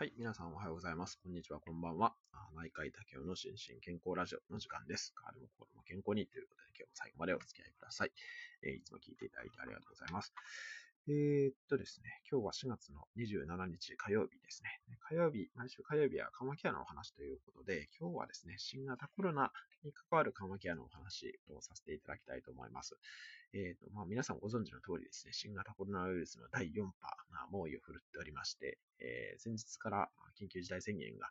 はい。皆さんおはようございます。こんにちは、こんばんは。内科医竹雄の心身健康ラジオの時間です。体も心も健康にということで、今日も最後までお付き合いください。えー、いつも聞いていただいてありがとうございます。えー、っとですね、今日は4月の27日火曜日ですね。火曜日、毎週火曜日は緩和ケアのお話ということで、今日はですね、新型コロナに関わる緩和ケアのお話をさせていただきたいと思います。えーとまあ、皆さんご存知の通りですね、新型コロナウイルスの第4波が猛威を振るっておりまして、えー、先日から緊急事態宣言が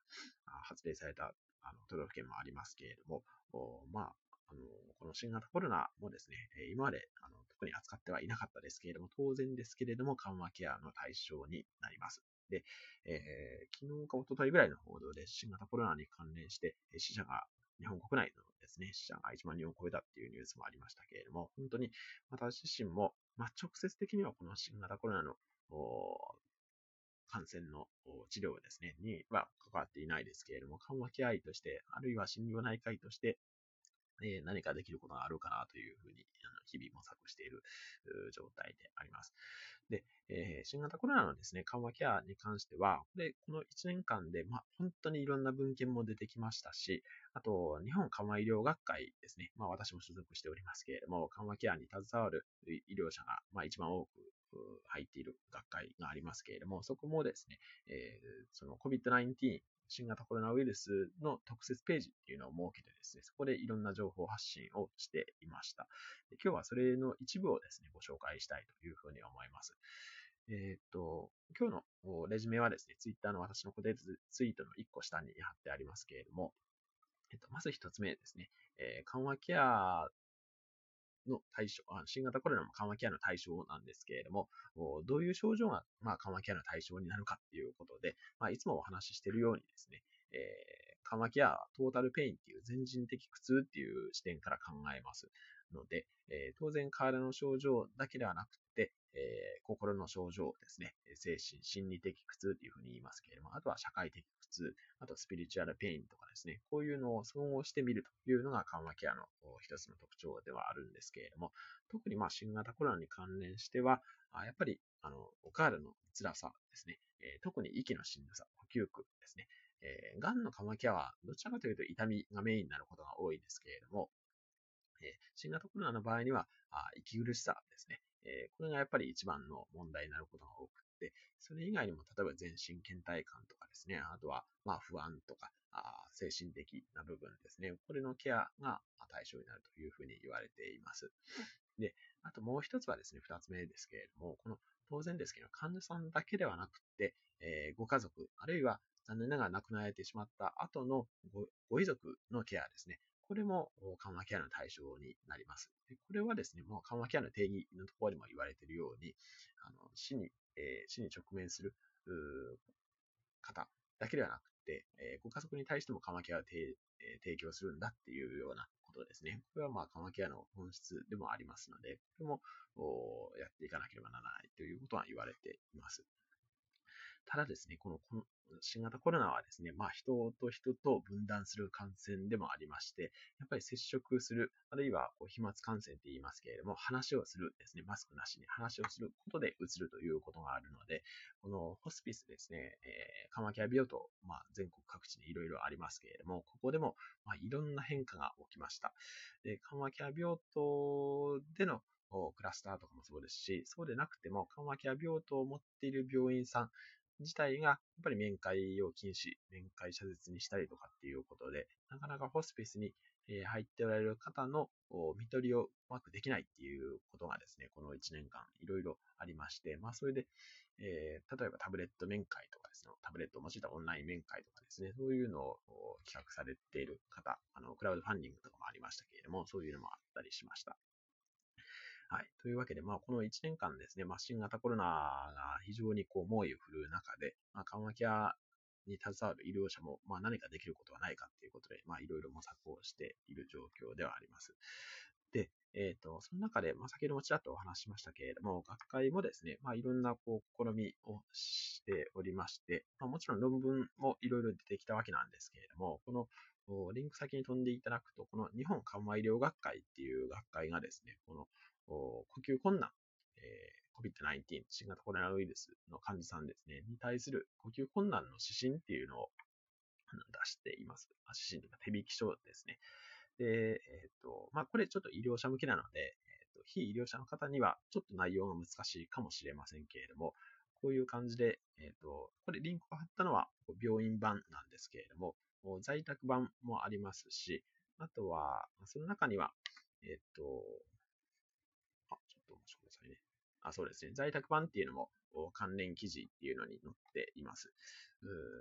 発令されたあの都道府県もありますけれども、まあ、あのこの新型コロナもですね、今まであの特に扱ってはいなかったですけれども、当然ですけれども、緩和ケアの対象になります。で、えー、昨日か一昨日ぐらいの報道で新型コロナに関連して死者が日本国内のですね、死者が1万人を超えたっていうニュースもありましたけれども、本当に私自身も、まあ、直接的にはこの新型コロナの感染の治療ですね、には関わっていないですけれども、緩和ケア医として、あるいは心療内科医として、え何かできることがあるかなというふうに、あの日々模索している状態であります。で、えー、新型コロナのですね、緩和ケアに関しては、これ、この1年間で、まあ、本当にいろんな文献も出てきましたし、あと、日本緩和医療学会ですね、まあ、私も所属しておりますけれども、緩和ケアに携わる医療者が、まあ、一番多く入っている学会がありますけれども、そこもですね、えー、その COVID-19 新型コロナウイルスの特設ページっていうのを設けてですね、そこでいろんな情報発信をしていました。で今日はそれの一部をですね、ご紹介したいというふうに思います。えっ、と、今日のレジュメはですね、ツイッターの私の固定ツイートの1個下に貼ってありますけれども、えっと、まず1つ目ですね、えー、緩和ケアの対象、新型コロナも緩和ケアの対象なんですけれども、どういう症状が、ま、緩和ケアの対象になるかっていうことで、ま、いつもお話ししているようにですね、えー、緩和ケア、トータルペインっていう全人的苦痛っていう視点から考えます。ので、えー、当然体の症状だけではなくて、えー、心の症状ですね、精神、心理的苦痛っていうふうに言いますけれども、あとは社会的苦痛、あとスピリチュアルペインとかですね、こういうのを総合してみるというのが緩和ケアの一つの特徴ではあるんですけれども、特にまあ新型コロナに関連しては、やっぱりあのお体の辛さですね、えー、特に息のしんどさ、呼吸苦ですね、えー、癌の緩和ケアはどちらかというと痛みがメインになることが多いですけれども、えー、新型コロナの場合には、あ息苦しさですね、えー、これがやっぱり一番の問題になることが多くて、それ以外にも例えば全身倦怠感とかですね、あとはまあ不安とか、あ精神的な部分ですね、これのケアが対象になるというふうに言われています。で、あともう一つはですね、二つ目ですけれども、この当然ですけど、患者さんだけではなくて、えー、ご家族、あるいは残念ながら亡くなられてしまった後のご遺族のケアですね。これも緩和ケアの対象になります。これはですね、もう緩和ケアの定義のところでも言われているように、あの死に、えー、死に直面する方だけではなくて、えー、ご家族に対しても緩和ケアを提供するんだっていうようなことですね。これはまあ緩和ケアの本質でもありますので、これもやっていかなければならないということは言われています。ただですね、このこの新型コロナはですね、まあ人と人と分断する感染でもありまして、やっぱり接触する、あるいはこう飛沫感染って言いますけれども、話をするですね、マスクなしに話をすることでうつるということがあるので、このホスピスですね、えー、緩和ケア病棟、まあ全国各地にいろいろありますけれども、ここでもまあいろんな変化が起きました。で緩和ケア病棟でのクラスターとかもそうですし、そうでなくても緩和ケア病棟を持っている病院さん、自体が、やっぱり面会を禁止、面会謝絶にしたりとかっていうことで、なかなかホスピスに入っておられる方の見取りをうまくできないっていうことがですね、この1年間いろいろありまして、まあそれで、えー、例えばタブレット面会とかですね、タブレットを用いたオンライン面会とかですね、そういうのを企画されている方、あの、クラウドファンディングとかもありましたけれども、そういうのもあったりしました。はい。というわけで、まあ、この1年間ですね、まあ、新型コロナが非常にこう猛威を振るう中で、まあ、緩和ケアに携わる医療者も、まあ、何かできることはないかということで、まあ、いろいろ模索をしている状況ではあります。で、えっ、ー、と、その中で、まあ、先ほどもちらっとお話ししましたけれども、学会もですね、まあ、いろんな、こう、試みをしておりまして、まあ、もちろん論文もいろいろ出てきたわけなんですけれども、この、リンク先に飛んでいただくと、この日本緩和医療学会っていう学会がですね、この呼吸困難、え COVID-19、新型コロナウイルスの患者さんですね、に対する呼吸困難の指針っていうのを出しています。指針というか手引き書ですね。で、えっ、ー、と、まあ、これちょっと医療者向けなので、えっ、ー、と、非医療者の方にはちょっと内容が難しいかもしれませんけれども、こういう感じで、えっ、ー、と、これリンクを貼ったのは病院版なんですけれども、在宅版もありますし、あとは、その中には、えっ、と、とお待ちくださいね。あ、そうですね。在宅版っていうのも関連記事っていうのに載っています。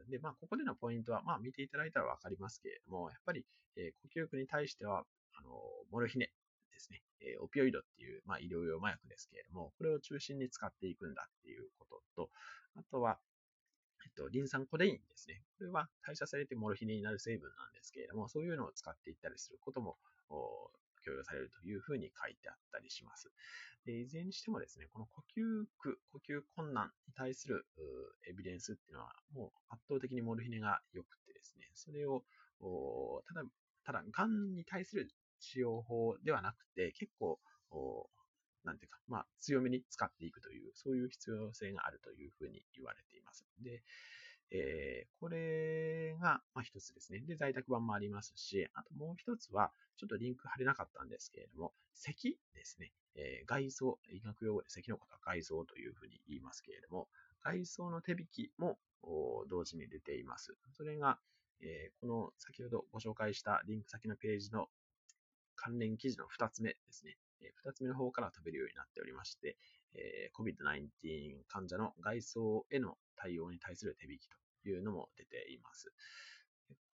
で、まあ、ここでのポイントは、まあ、見ていただいたらわかりますけれども、やっぱり、えー、呼吸器に対しては、あの、モルヒネですね、えー、オピオイドっていう、まあ、医療用麻薬ですけれども、これを中心に使っていくんだっていうことと、あとは、えっと、リン酸コデインですね。これは代謝されてモルヒネになる成分なんですけれども、そういうのを使っていったりすることも、許容されるというふうに書いてあったりします。でいずれにしてもですね、この呼吸苦、呼吸困難に対するエビデンスっていうのは、もう圧倒的にモルヒネが良くてですね、それを、ただ、ただ、癌に対する治療法ではなくて、結構、なんていうか、まあ、強めに使っていくという、そういう必要性があるというふうに言われています。で、えー、これが、一つですね。で、在宅版もありますし、あともう一つは、ちょっとリンク貼れなかったんですけれども、咳ですね。えー、外装、医学用語で咳のことは外装というふうに言いますけれども、外装の手引きも同時に出ています。それが、えー、この先ほどご紹介したリンク先のページの関連記事の2つ目ですね。2つ目の方から飛べるようになっておりまして、えー、COVID-19 患者の外装への対応に対する手引きというのも出ています。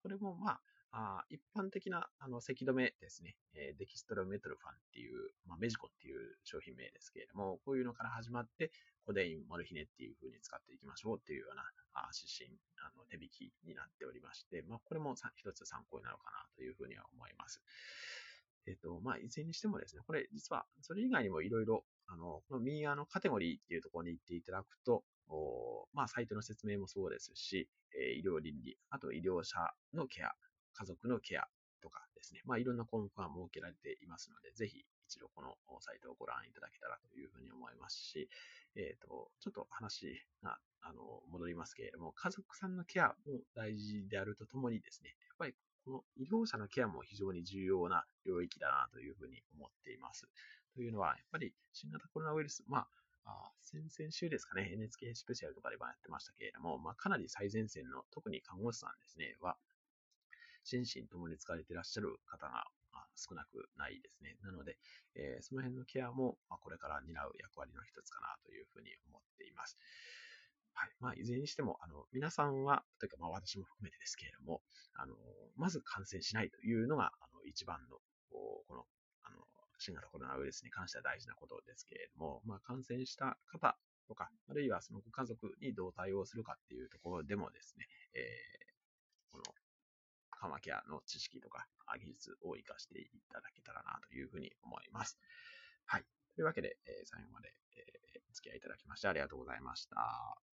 これもまあ、一般的なあの咳止めですね、デキストロメトロファンっていう、まあ、メジコっていう商品名ですけれども、こういうのから始まって、コデイン、モルヒネっていう風に使っていきましょうっていうような指針、あの手引きになっておりまして、まあ、これも一つ参考になるかなというふうには思います。えっ、と、まあ、いずれにしてもですね、これ実は、それ以外にもいろいろ、あの、この右側のカテゴリーっていうところに行っていただくと、おまあ、サイトの説明もそうですし、えー、医療倫理、あと医療者のケア、家族のケアとかですね、まあ、いろんな項目が設けられていますので、ぜひ一度このサイトをご覧いただけたらというふうに思いますし、えっ、ー、と、ちょっと話が、あの、戻りますけれども、家族さんのケアも大事であるとともにですね、やっぱりこの医療者のケアも非常に重要な領域だなというふうに思っています。というのは、やっぱり新型コロナウイルス、まあ、あ先々週ですかね、NHK スペシャルとかでもやってましたけれども、まあ、かなり最前線の、特に看護師さんですね、は、心身ともに疲れていらっしゃる方が少なくないですね。なので、えー、その辺のケアも、まあ、これから担う役割の一つかなというふうに思っています。はい。まあ、いずれにしても、あの、皆さんは、というか、まあ、私も含めてですけれども、あの、まず感染しないというのが、あの、一番の、この、あの、新型コロナウイルスに関しては大事なことですけれども、まあ、感染した方とか、あるいはそのご家族にどう対応するかっていうところでもですね、えー、この、緩和ケアの知識とか技術を活かしていただけたらなというふうに思います。はい。というわけで、えー、最後まで、えー、お付き合いいただきましてありがとうございました。